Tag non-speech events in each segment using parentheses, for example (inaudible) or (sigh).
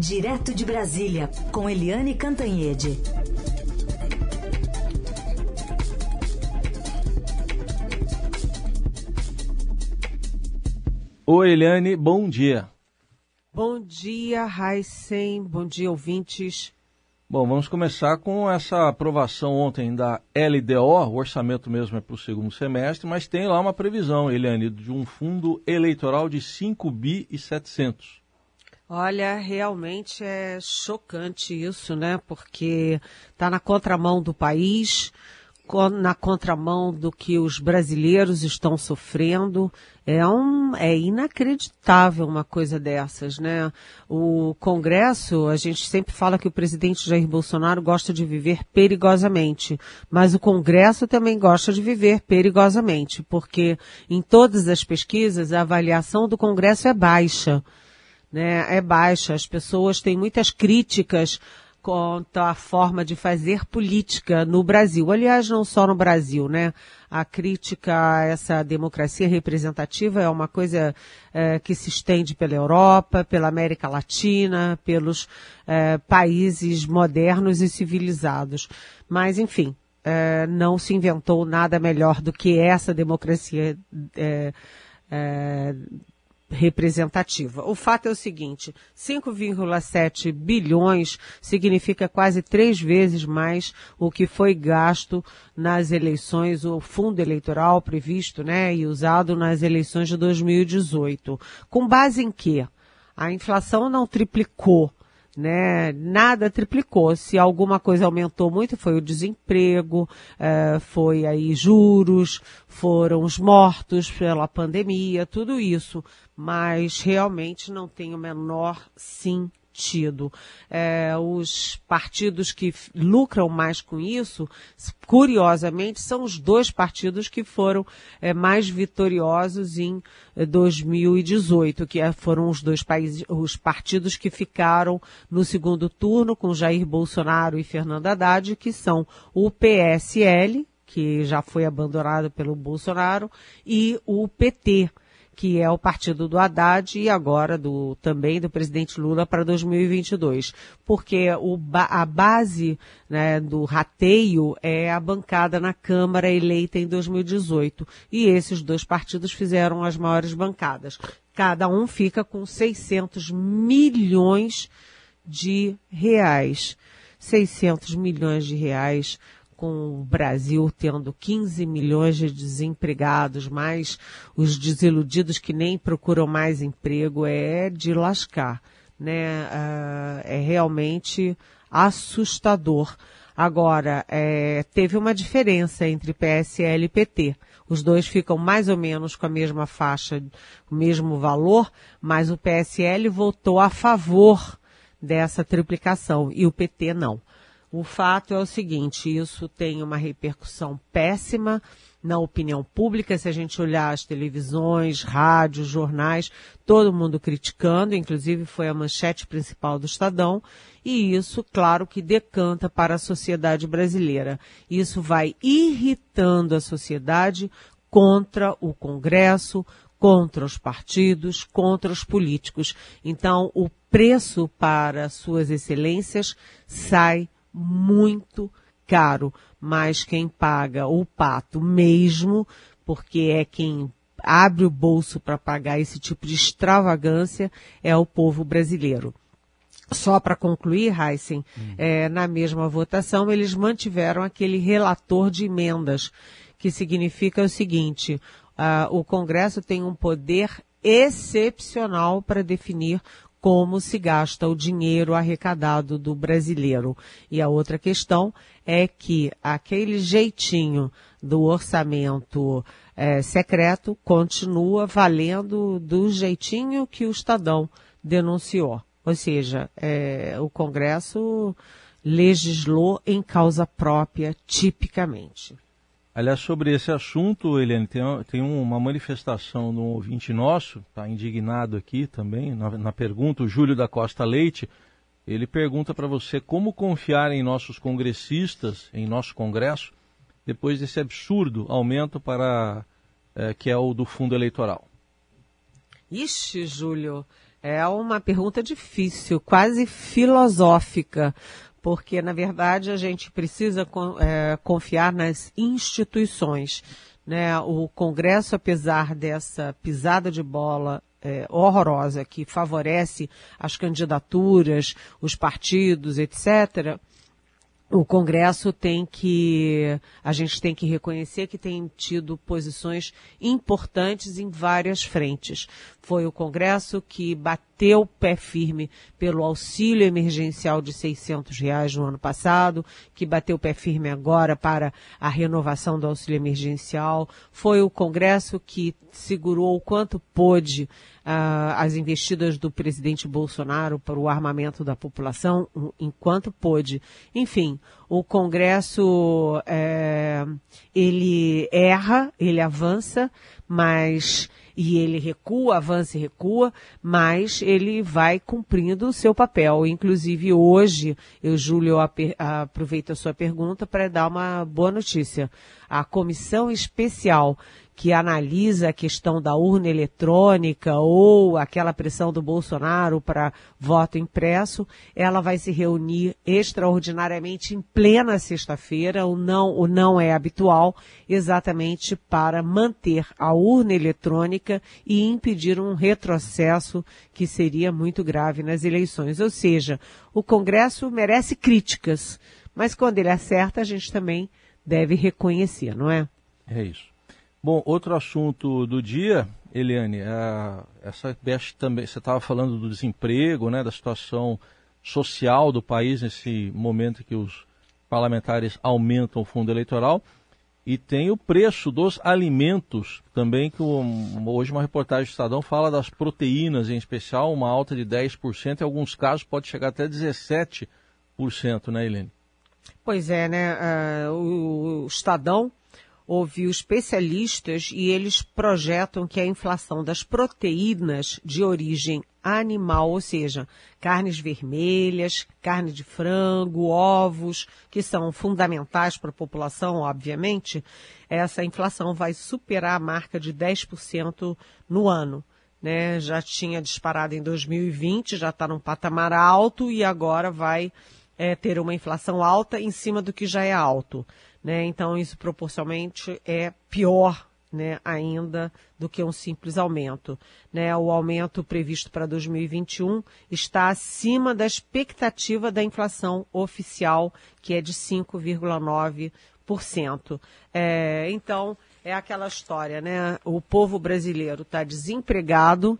Direto de Brasília, com Eliane Cantanhede. Oi, Eliane, bom dia. Bom dia, Heisen. Bom dia, ouvintes. Bom, vamos começar com essa aprovação ontem da LDO, o orçamento mesmo é para o segundo semestre, mas tem lá uma previsão, Eliane, de um fundo eleitoral de 5 bi e 700. Olha, realmente é chocante isso, né? Porque está na contramão do país, na contramão do que os brasileiros estão sofrendo. É, um, é inacreditável uma coisa dessas, né? O Congresso, a gente sempre fala que o presidente Jair Bolsonaro gosta de viver perigosamente, mas o Congresso também gosta de viver perigosamente, porque em todas as pesquisas a avaliação do Congresso é baixa né, é baixa. As pessoas têm muitas críticas quanto à forma de fazer política no Brasil. Aliás, não só no Brasil, né? A crítica a essa democracia representativa é uma coisa é, que se estende pela Europa, pela América Latina, pelos é, países modernos e civilizados. Mas, enfim, é, não se inventou nada melhor do que essa democracia é, é, representativa. O fato é o seguinte, 5,7 bilhões significa quase três vezes mais o que foi gasto nas eleições, o fundo eleitoral previsto, né, e usado nas eleições de 2018. Com base em quê? A inflação não triplicou, né? Nada triplicou. Se alguma coisa aumentou muito foi o desemprego, é, foi aí juros, foram os mortos pela pandemia, tudo isso. Mas realmente não tem o menor sim sentido. É, os partidos que lucram mais com isso, curiosamente, são os dois partidos que foram é, mais vitoriosos em 2018, é, que é, foram os dois países, os partidos que ficaram no segundo turno com Jair Bolsonaro e Fernando Haddad, que são o PSL, que já foi abandonado pelo Bolsonaro, e o PT que é o partido do Haddad e agora do, também do presidente Lula para 2022. Porque o, a base né, do rateio é a bancada na Câmara eleita em 2018. E esses dois partidos fizeram as maiores bancadas. Cada um fica com 600 milhões de reais. 600 milhões de reais com o Brasil tendo 15 milhões de desempregados, mais os desiludidos que nem procuram mais emprego, é de lascar, né? Uh, é realmente assustador. Agora, é, teve uma diferença entre PSL e PT. Os dois ficam mais ou menos com a mesma faixa, o mesmo valor, mas o PSL votou a favor dessa triplicação e o PT não. O fato é o seguinte, isso tem uma repercussão péssima na opinião pública, se a gente olhar as televisões, rádios, jornais, todo mundo criticando, inclusive foi a manchete principal do Estadão, e isso, claro, que decanta para a sociedade brasileira. Isso vai irritando a sociedade contra o Congresso, contra os partidos, contra os políticos. Então, o preço para suas excelências sai muito caro, mas quem paga o pato mesmo, porque é quem abre o bolso para pagar esse tipo de extravagância, é o povo brasileiro. Só para concluir, Heisen, hum. é, na mesma votação, eles mantiveram aquele relator de emendas, que significa o seguinte, uh, o Congresso tem um poder excepcional para definir como se gasta o dinheiro arrecadado do brasileiro. E a outra questão é que aquele jeitinho do orçamento é, secreto continua valendo do jeitinho que o Estadão denunciou. Ou seja, é, o Congresso legislou em causa própria, tipicamente. Aliás, sobre esse assunto, Helene, tem, tem uma manifestação de um ouvinte nosso, está indignado aqui também, na, na, pergunta, o Júlio da Costa Leite, ele pergunta para você como confiar em nossos congressistas, em nosso Congresso, depois desse absurdo aumento para é, que é o do fundo eleitoral. Ixi, Júlio, É uma pergunta difícil, quase filosófica, porque, na verdade, a gente precisa é, confiar nas instituições. Né? O Congresso, apesar dessa pisada de bola é, horrorosa que favorece as candidaturas, os partidos, etc., o Congresso tem que, a gente tem que reconhecer que tem tido posições importantes em várias frentes. Foi o Congresso que bateu pé firme pelo auxílio emergencial de 600 reais no ano passado, que bateu pé firme agora para a renovação do auxílio emergencial. Foi o Congresso que segurou o quanto pôde uh, as investidas do presidente Bolsonaro para o armamento da população, enquanto pôde. Enfim, o Congresso é, ele erra, ele avança, mas e ele recua, avança e recua, mas ele vai cumprindo o seu papel. Inclusive hoje, eu, Júlio, aproveito a sua pergunta para dar uma boa notícia. A comissão especial que analisa a questão da urna eletrônica ou aquela pressão do Bolsonaro para voto impresso, ela vai se reunir extraordinariamente em plena sexta-feira, o não, o não é habitual, exatamente para manter a urna eletrônica e impedir um retrocesso que seria muito grave nas eleições. Ou seja, o Congresso merece críticas, mas quando ele acerta, a gente também deve reconhecer, não é? É isso. Bom, outro assunto do dia, Eliane, é essa também, você estava falando do desemprego, né, da situação social do país nesse momento que os parlamentares aumentam o fundo eleitoral. E tem o preço dos alimentos também, que hoje uma reportagem do Estadão fala das proteínas, em especial, uma alta de 10%, em alguns casos pode chegar até 17%, né, Helene? Pois é, né? Uh, o Estadão ouviu especialistas e eles projetam que a inflação das proteínas de origem animal, ou seja, carnes vermelhas, carne de frango, ovos, que são fundamentais para a população, obviamente, essa inflação vai superar a marca de 10% no ano. Né? Já tinha disparado em 2020, já está num patamar alto e agora vai é, ter uma inflação alta em cima do que já é alto. Né? Então, isso proporcionalmente é pior né, ainda do que um simples aumento. Né? O aumento previsto para 2021 está acima da expectativa da inflação oficial, que é de 5,9%. É, então, é aquela história, né? O povo brasileiro está desempregado,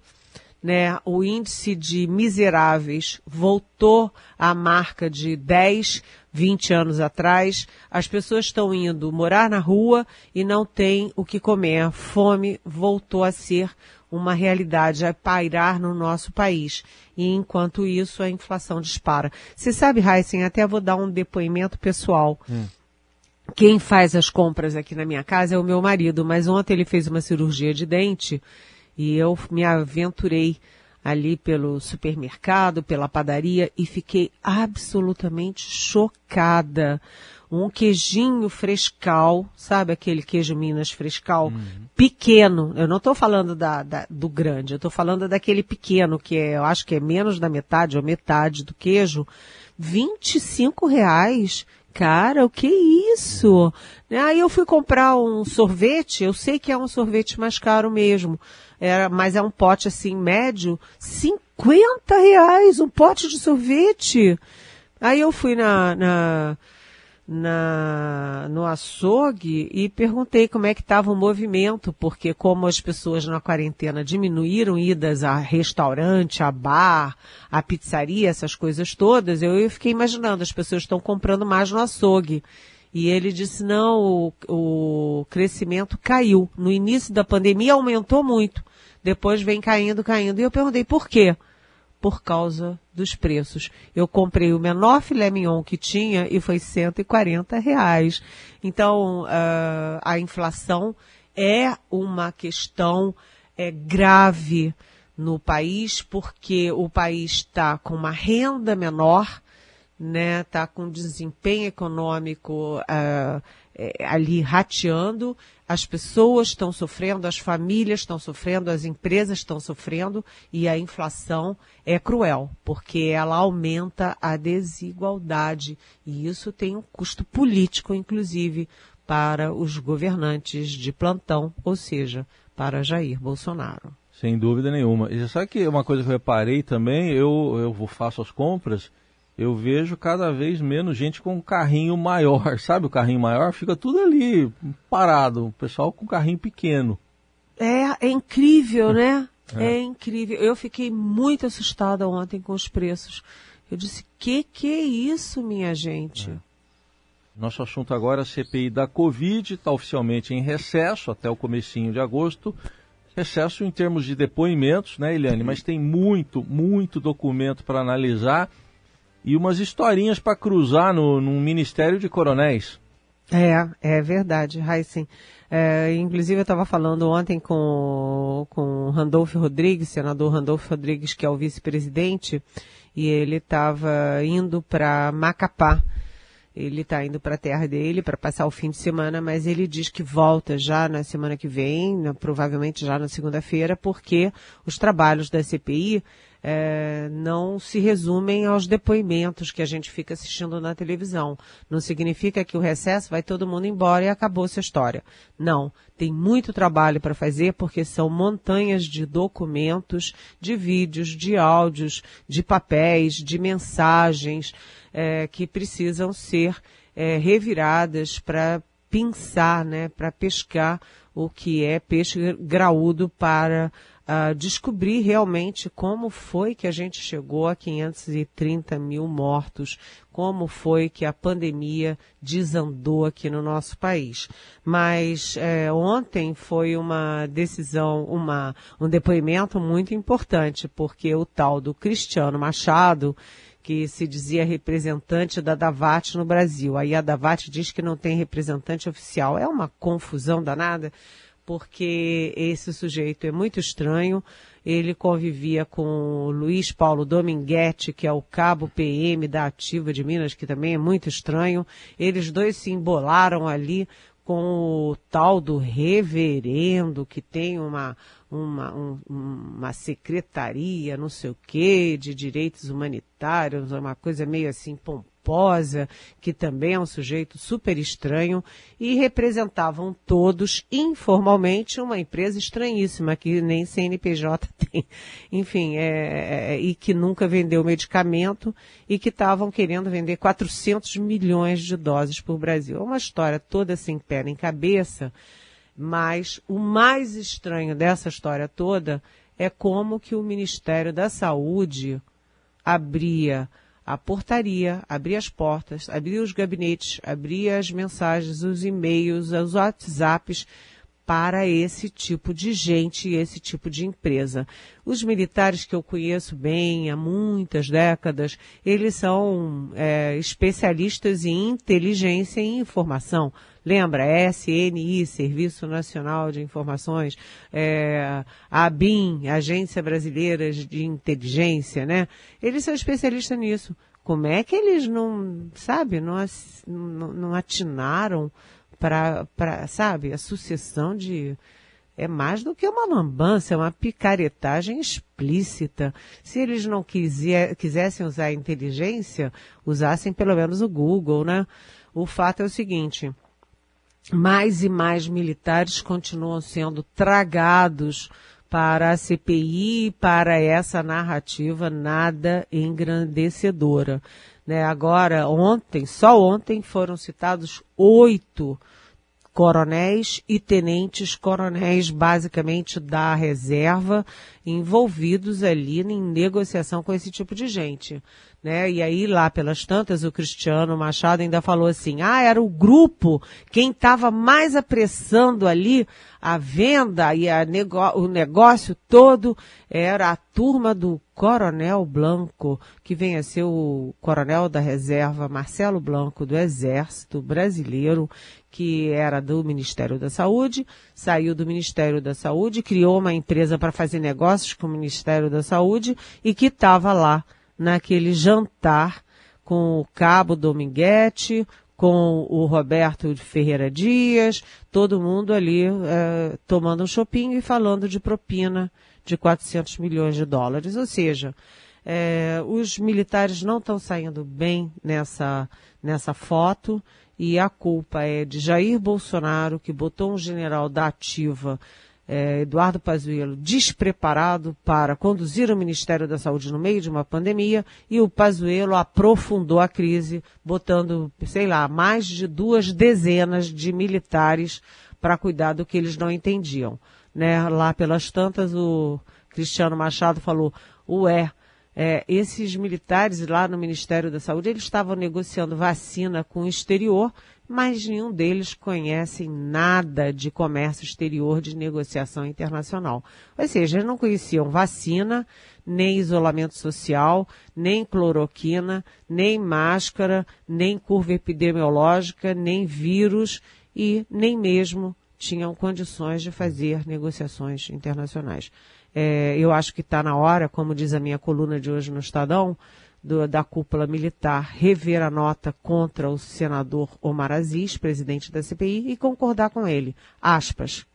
né, o índice de miseráveis voltou à marca de 10, 20 anos atrás. As pessoas estão indo morar na rua e não têm o que comer. A fome voltou a ser uma realidade a pairar no nosso país. E enquanto isso, a inflação dispara. Você sabe, Heisen, até vou dar um depoimento pessoal. Hum. Quem faz as compras aqui na minha casa é o meu marido, mas ontem ele fez uma cirurgia de dente e eu me aventurei ali pelo supermercado, pela padaria e fiquei absolutamente chocada. Um queijinho frescal, sabe aquele queijo Minas frescal? Uhum. Pequeno. Eu não estou falando da, da, do grande, eu estou falando daquele pequeno, que é, eu acho que é menos da metade ou metade do queijo. 25 reais. Cara, o que é isso? Aí eu fui comprar um sorvete, eu sei que é um sorvete mais caro mesmo era, mas é um pote assim médio, 50 reais um pote de sorvete. Aí eu fui na, na, na, no açougue e perguntei como é que estava o movimento, porque como as pessoas na quarentena diminuíram idas a restaurante, a bar, a pizzaria, essas coisas todas, eu, eu fiquei imaginando, as pessoas estão comprando mais no açougue. E ele disse, não, o, o crescimento caiu. No início da pandemia aumentou muito depois vem caindo, caindo. E eu perguntei por quê? Por causa dos preços. Eu comprei o menor filé mignon que tinha e foi 140 reais. Então, uh, a inflação é uma questão é, grave no país, porque o país está com uma renda menor, né, está com desempenho econômico uh, é, ali rateando, as pessoas estão sofrendo, as famílias estão sofrendo, as empresas estão sofrendo e a inflação é cruel, porque ela aumenta a desigualdade e isso tem um custo político, inclusive, para os governantes de plantão, ou seja, para Jair Bolsonaro. Sem dúvida nenhuma. E sabe que uma coisa que eu reparei também, eu, eu faço as compras eu vejo cada vez menos gente com um carrinho maior, (laughs) sabe? O carrinho maior fica tudo ali parado, o pessoal com carrinho pequeno. É, é incrível, (laughs) né? É. é incrível. Eu fiquei muito assustada ontem com os preços. Eu disse, que que é isso, minha gente? É. Nosso assunto agora é a CPI da Covid, está oficialmente em recesso até o comecinho de agosto. Recesso em termos de depoimentos, né, Eliane? Mas tem muito, muito documento para analisar e umas historinhas para cruzar no, Ministério de Coronéis. É, é verdade, Raíssen. É, inclusive eu estava falando ontem com, com Randolfo Rodrigues, senador Randolfo Rodrigues, que é o vice-presidente, e ele estava indo para Macapá. Ele está indo para a terra dele para passar o fim de semana, mas ele diz que volta já na semana que vem, provavelmente já na segunda-feira, porque os trabalhos da CPI é, não se resumem aos depoimentos que a gente fica assistindo na televisão. Não significa que o recesso vai todo mundo embora e acabou essa história. Não. Tem muito trabalho para fazer porque são montanhas de documentos, de vídeos, de áudios, de papéis, de mensagens é, que precisam ser é, reviradas para pensar, né, para pescar o que é peixe graúdo para uh, descobrir realmente como foi que a gente chegou a 530 mil mortos, como foi que a pandemia desandou aqui no nosso país. Mas é, ontem foi uma decisão, uma, um depoimento muito importante, porque o tal do Cristiano Machado, que se dizia representante da Davat no Brasil. Aí a Davat diz que não tem representante oficial. É uma confusão danada, porque esse sujeito é muito estranho. Ele convivia com o Luiz Paulo Dominguete, que é o cabo PM da Ativa de Minas, que também é muito estranho. Eles dois se embolaram ali com o tal do reverendo, que tem uma, uma, um, uma secretaria, não sei o quê, de direitos humanitários, uma coisa meio assim pomposa, que também é um sujeito super estranho, e representavam todos informalmente uma empresa estranhíssima, que nem CNPJ (laughs) tem, enfim, é, é, é, e que nunca vendeu medicamento e que estavam querendo vender 400 milhões de doses por Brasil. É uma história toda sem pé nem cabeça, mas o mais estranho dessa história toda é como que o Ministério da Saúde abria a portaria, abria as portas, abria os gabinetes, abria as mensagens, os e-mails, os WhatsApps para esse tipo de gente e esse tipo de empresa. Os militares que eu conheço bem há muitas décadas, eles são é, especialistas em inteligência e informação. Lembra? SNI, Serviço Nacional de Informações, é, ABIN, Agência Brasileira de Inteligência, né? Eles são especialistas nisso. Como é que eles não, sabe, não, não, atinaram para, sabe, a sucessão de é mais do que uma lambança, é uma picaretagem explícita. Se eles não quisessem usar a inteligência, usassem pelo menos o Google, né? O fato é o seguinte, mais e mais militares continuam sendo tragados para a CPI, para essa narrativa nada engrandecedora. Né? Agora, ontem, só ontem foram citados oito coronéis e tenentes coronéis, basicamente da reserva, envolvidos ali em negociação com esse tipo de gente. Né? E aí, lá pelas tantas, o Cristiano Machado ainda falou assim: ah, era o grupo, quem estava mais apressando ali a venda e a nego o negócio todo era a turma do Coronel Blanco, que vem a ser o coronel da reserva Marcelo Blanco do Exército Brasileiro, que era do Ministério da Saúde, saiu do Ministério da Saúde, criou uma empresa para fazer negócios com o Ministério da Saúde e que estava lá naquele jantar com o cabo Dominguete, com o Roberto Ferreira Dias, todo mundo ali é, tomando um chopinho e falando de propina de 400 milhões de dólares. Ou seja, é, os militares não estão saindo bem nessa, nessa foto e a culpa é de Jair Bolsonaro, que botou um general da ativa é, Eduardo Pazuello despreparado para conduzir o Ministério da Saúde no meio de uma pandemia e o Pazuello aprofundou a crise, botando, sei lá, mais de duas dezenas de militares para cuidar do que eles não entendiam. Né? Lá pelas tantas, o Cristiano Machado falou, ué, é, esses militares lá no Ministério da Saúde, eles estavam negociando vacina com o exterior mas nenhum deles conhece nada de comércio exterior, de negociação internacional. Ou seja, eles não conheciam vacina, nem isolamento social, nem cloroquina, nem máscara, nem curva epidemiológica, nem vírus e nem mesmo tinham condições de fazer negociações internacionais. É, eu acho que está na hora, como diz a minha coluna de hoje no Estadão, do, da cúpula militar rever a nota contra o senador Omar Aziz, presidente da CPI, e concordar com ele. Aspas.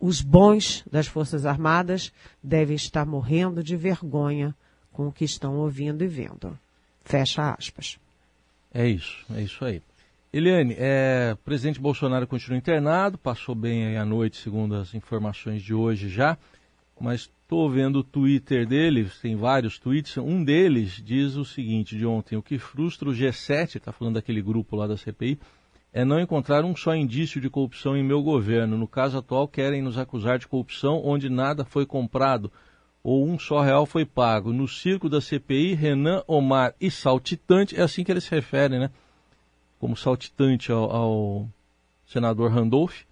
Os bons das Forças Armadas devem estar morrendo de vergonha com o que estão ouvindo e vendo. Fecha aspas. É isso, é isso aí. Eliane, é, o presidente Bolsonaro continua internado, passou bem a noite, segundo as informações de hoje já mas estou vendo o Twitter dele, tem vários tweets. Um deles diz o seguinte de ontem: o que frustra o G7, está falando daquele grupo lá da CPI, é não encontrar um só indício de corrupção em meu governo. No caso atual, querem nos acusar de corrupção onde nada foi comprado ou um só real foi pago. No circo da CPI, Renan, Omar e Saltitante, é assim que eles se referem, né? Como saltitante ao, ao senador Randolph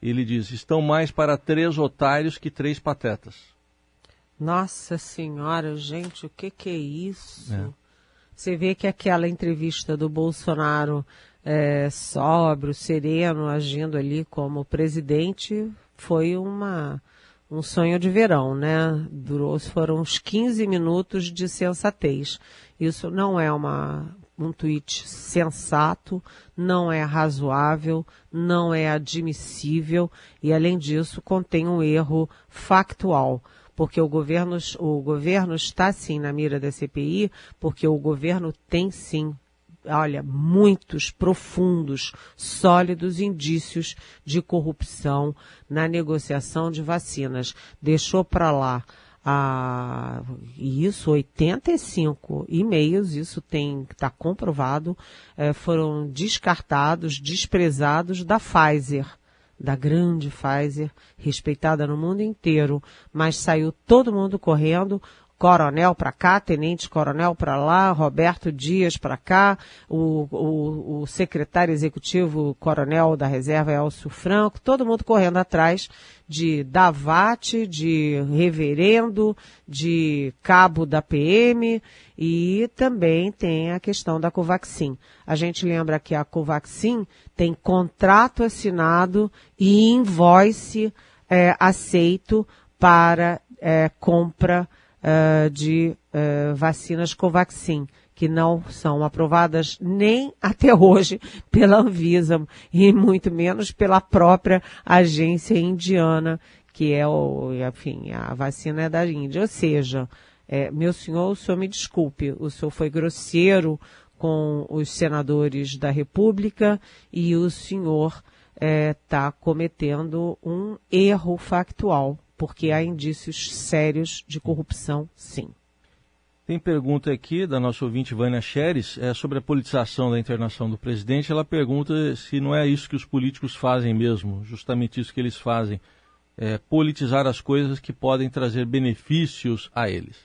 ele diz: estão mais para três otários que três patetas. Nossa Senhora, gente, o que, que é isso? É. Você vê que aquela entrevista do Bolsonaro é, sóbrio, sereno, agindo ali como presidente, foi uma, um sonho de verão, né? Durou, foram uns 15 minutos de sensatez. Isso não é uma, um tweet sensato, não é razoável, não é admissível e, além disso, contém um erro factual. Porque o governo, o governo está sim na mira da CPI, porque o governo tem sim olha, muitos profundos, sólidos indícios de corrupção na negociação de vacinas. Deixou para lá ah, isso, 85 e-mails, isso tem está comprovado, eh, foram descartados, desprezados da Pfizer, da grande Pfizer, respeitada no mundo inteiro, mas saiu todo mundo correndo, coronel para cá, tenente coronel para lá, Roberto Dias para cá, o, o, o, secretário executivo coronel da reserva Elcio Franco, todo mundo correndo atrás de Davate, de reverendo, de cabo da PM e também tem a questão da Covaxin. A gente lembra que a Covaxin tem contrato assinado e invoice é, aceito para é, compra uh, de uh, vacinas Covaxin, que não são aprovadas nem (laughs) até hoje pela Anvisa e muito menos pela própria agência indiana, que é o, enfim, a vacina é da Índia. Ou seja, é, meu senhor, o senhor me desculpe, o senhor foi grosseiro com os senadores da República e o senhor está é, cometendo um erro factual porque há indícios sérios de corrupção, sim. Tem pergunta aqui da nossa ouvinte Vânia Xeres é, sobre a politização da internação do presidente. Ela pergunta se não é isso que os políticos fazem mesmo, justamente isso que eles fazem, é, politizar as coisas que podem trazer benefícios a eles.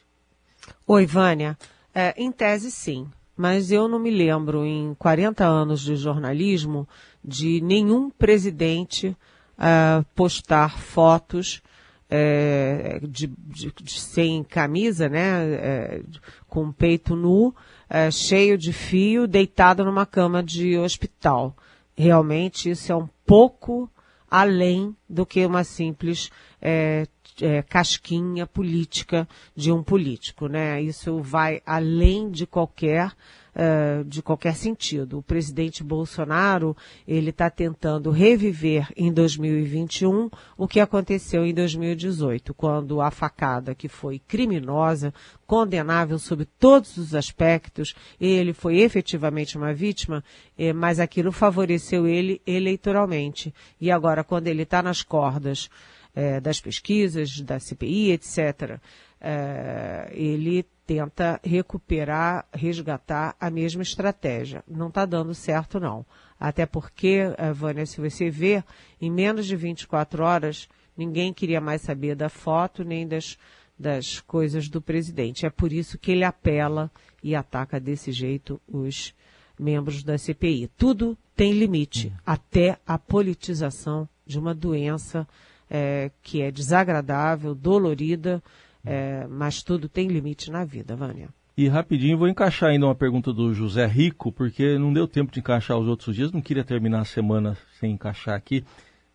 Oi, Vânia. É, em tese, sim. Mas eu não me lembro, em 40 anos de jornalismo, de nenhum presidente uh, postar fotos é, de, de, de, sem camisa, né, é, com peito nu, é, cheio de fio, deitado numa cama de hospital. Realmente isso é um pouco além do que uma simples é, é, casquinha política de um político, né? Isso vai além de qualquer uh, de qualquer sentido. O presidente Bolsonaro ele está tentando reviver em 2021 o que aconteceu em 2018, quando a facada que foi criminosa, condenável sob todos os aspectos, ele foi efetivamente uma vítima, eh, mas aquilo favoreceu ele eleitoralmente. E agora, quando ele está nas cordas eh, das pesquisas, da CPI, etc., eh, ele tenta recuperar, resgatar a mesma estratégia. Não está dando certo, não. Até porque, eh, Vânia, se você vê, em menos de 24 horas, ninguém queria mais saber da foto nem das, das coisas do presidente. É por isso que ele apela e ataca desse jeito os membros da CPI. Tudo tem limite, até a politização de uma doença é, que é desagradável, dolorida, é, mas tudo tem limite na vida, Vânia. E rapidinho vou encaixar ainda uma pergunta do José Rico, porque não deu tempo de encaixar os outros dias, não queria terminar a semana sem encaixar aqui.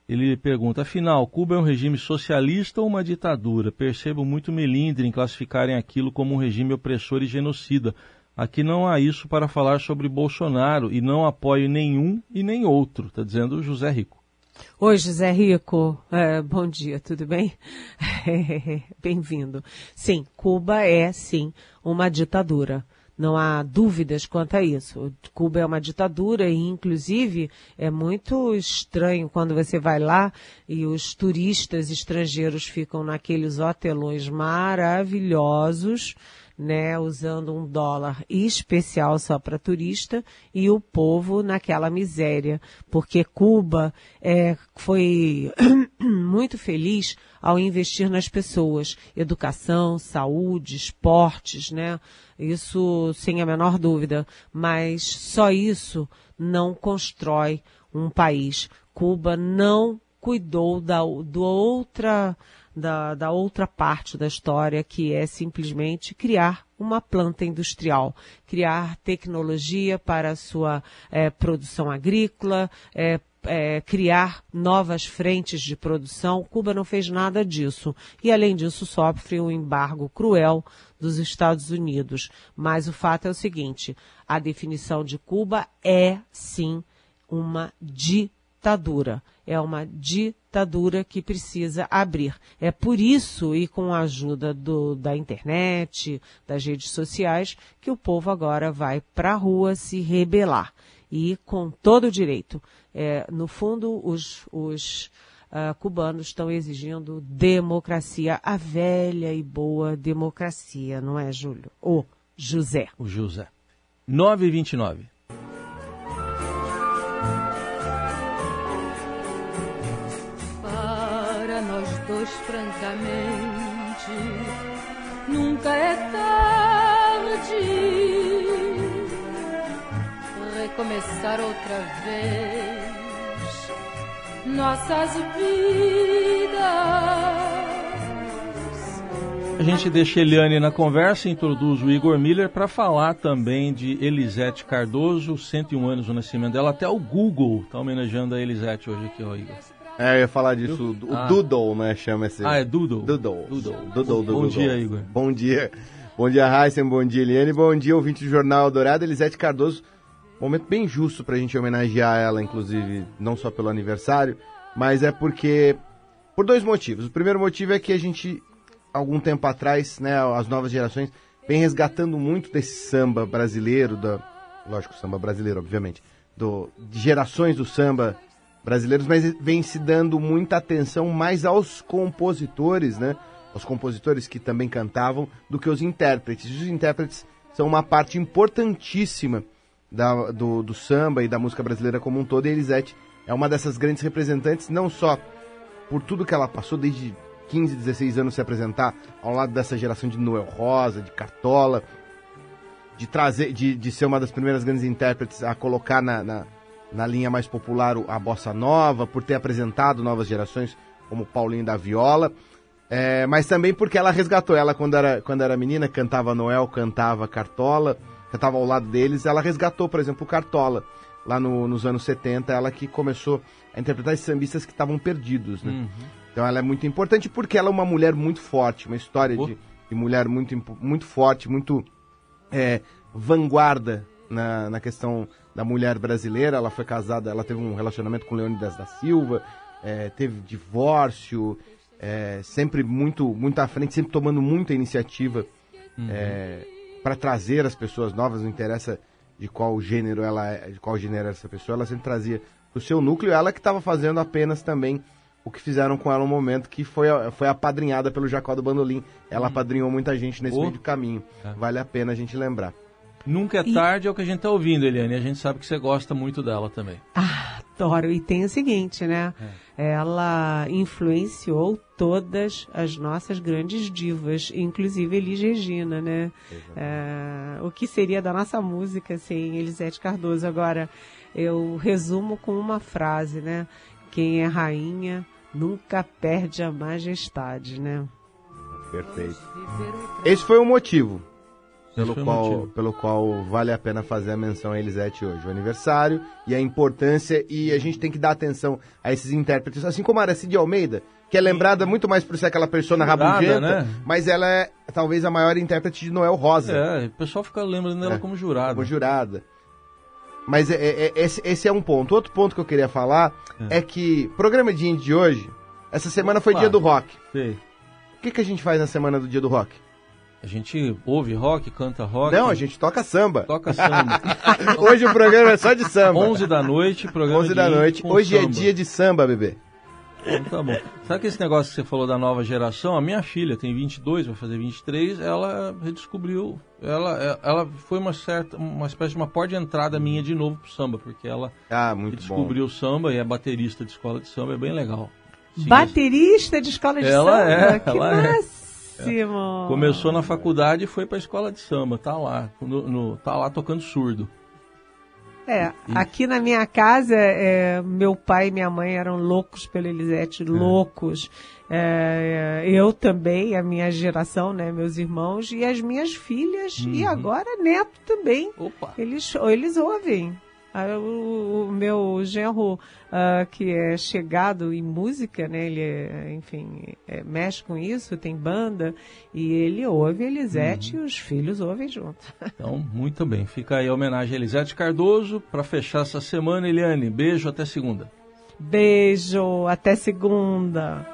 Ele pergunta, afinal, Cuba é um regime socialista ou uma ditadura? Percebo muito melindre em classificarem aquilo como um regime opressor e genocida. Aqui não há isso para falar sobre Bolsonaro e não apoio nenhum e nem outro, está dizendo o José Rico. Oi, José Rico. É, bom dia, tudo bem? (laughs) Bem-vindo. Sim, Cuba é, sim, uma ditadura. Não há dúvidas quanto a isso. Cuba é uma ditadura e, inclusive, é muito estranho quando você vai lá e os turistas estrangeiros ficam naqueles hotelões maravilhosos né, usando um dólar especial só para turista e o povo naquela miséria, porque Cuba é, foi (clears throat) muito feliz ao investir nas pessoas, educação, saúde, esportes, né? Isso sem a menor dúvida, mas só isso não constrói um país. Cuba não cuidou da do outra da, da outra parte da história, que é simplesmente criar uma planta industrial, criar tecnologia para a sua é, produção agrícola, é, é, criar novas frentes de produção. Cuba não fez nada disso. E, além disso, sofre um embargo cruel dos Estados Unidos. Mas o fato é o seguinte: a definição de Cuba é, sim, uma ditadura. É uma ditadura ditadura que precisa abrir. É por isso, e com a ajuda do, da internet, das redes sociais, que o povo agora vai para a rua se rebelar. E com todo o direito. É, no fundo, os, os uh, cubanos estão exigindo democracia, a velha e boa democracia, não é, Júlio? O José. O José. 929. Nunca é tarde recomeçar outra vez nossas vidas. A gente deixa Eliane na conversa e introduz o Igor Miller para falar também de Elisete Cardoso, 101 anos do nascimento dela. Até o Google está homenageando a Elisete hoje aqui, ó, Igor. É, eu ia falar disso. O ah. Doodle, né? Chama esse. Ah, é Doodle? Doodle. Doodle. Doodle, Bom dia, Igor. Bom dia. Bom dia, Heisen. Bom dia, Eliane. Bom dia, ouvinte do Jornal Dourado. Elisete Cardoso. Momento bem justo pra gente homenagear ela, inclusive, não só pelo aniversário, mas é porque. Por dois motivos. O primeiro motivo é que a gente, algum tempo atrás, né, as novas gerações, vem resgatando muito desse samba brasileiro, da, lógico, samba brasileiro, obviamente, do, de gerações do samba brasileiros, mas vem se dando muita atenção mais aos compositores, né? Os compositores que também cantavam, do que os intérpretes. Os intérpretes são uma parte importantíssima da, do, do, samba e da música brasileira como um todo, e Elisete é uma dessas grandes representantes, não só por tudo que ela passou desde 15, 16 anos se apresentar ao lado dessa geração de Noel Rosa, de Cartola, de trazer, de, de ser uma das primeiras grandes intérpretes a colocar na, na na linha mais popular a bossa nova, por ter apresentado novas gerações como Paulinho da Viola, é, mas também porque ela resgatou ela quando era, quando era menina, cantava Noel, cantava Cartola, cantava ao lado deles, ela resgatou, por exemplo, Cartola, lá no, nos anos 70, ela que começou a interpretar esses sambistas que estavam perdidos, né? Uhum. Então ela é muito importante porque ela é uma mulher muito forte, uma história de, de, mulher muito, muito forte, muito é, vanguarda na, na questão da mulher brasileira. Ela foi casada, ela teve um relacionamento com Leônidas da Silva, é, teve divórcio, é, sempre muito, muito à frente, sempre tomando muita iniciativa uhum. é, para trazer as pessoas novas. Não interessa de qual gênero ela é, de qual gênero essa pessoa, ela sempre trazia o seu núcleo. Ela que estava fazendo apenas também o que fizeram com ela no momento, que foi, foi apadrinhada pelo Jacó do Bandolim. Ela hum. apadrinhou muita gente nesse oh. meio de caminho. É. Vale a pena a gente lembrar. Nunca é tarde, e... é o que a gente está ouvindo, Eliane. A gente sabe que você gosta muito dela também. Ah, adoro. E tem o seguinte, né? É. Ela influenciou todas as nossas grandes divas, inclusive Elis Regina, né? É, o que seria da nossa música sem Elisete Cardoso? Agora, eu resumo com uma frase, né? Quem é rainha nunca perde a majestade, né? Perfeito. Esse foi o motivo pelo qual, pelo qual vale a pena fazer a menção a Elisete hoje. O aniversário e a importância, e a gente tem que dar atenção a esses intérpretes, assim como a Aracide Almeida, que é lembrada muito mais por ser aquela persona rabugenta, né? mas ela é talvez a maior intérprete de Noel Rosa. É, o pessoal fica lembrando dela é, como jurada. Como jurada. Mas é, é, é, esse, esse, é um ponto. Outro ponto que eu queria falar é, é que programa de de hoje, essa semana foi dia do rock. Sei. O que, que a gente faz na semana do dia do rock? A gente ouve rock, canta rock. Não, a gente toca samba. Toca samba. (laughs) hoje o programa é só de samba. 11 da noite, programa 11 da noite. Hoje é samba. é dia de samba, bebê. Então, tá bom. Sabe que esse negócio que você falou da nova geração? A minha filha tem 22, vai fazer 23, ela redescobriu, ela, ela foi uma certa, uma espécie de uma porta de entrada minha de novo pro samba, porque ela ah, descobriu o samba e é baterista de escola de samba, é bem legal. baterista de escola de ela samba? É, que ela é. Máximo! Começou na faculdade e foi pra escola de samba, tá lá, no, no tá lá tocando surdo. É, aqui na minha casa, é, meu pai e minha mãe eram loucos pela Elisete, é. loucos. É, eu também, a minha geração, né, meus irmãos e as minhas filhas uhum. e agora neto também. Opa. Eles, eles ouvem. Ah, o, o, meu genro, uh, que é chegado em música, né? Ele, é, enfim, é, mexe com isso, tem banda, e ele ouve Elisete uhum. e os filhos ouvem junto. (laughs) Então, muito bem. Fica aí a homenagem a Elisete Cardoso. Para fechar essa semana, Eliane, beijo, até segunda. Beijo, até segunda.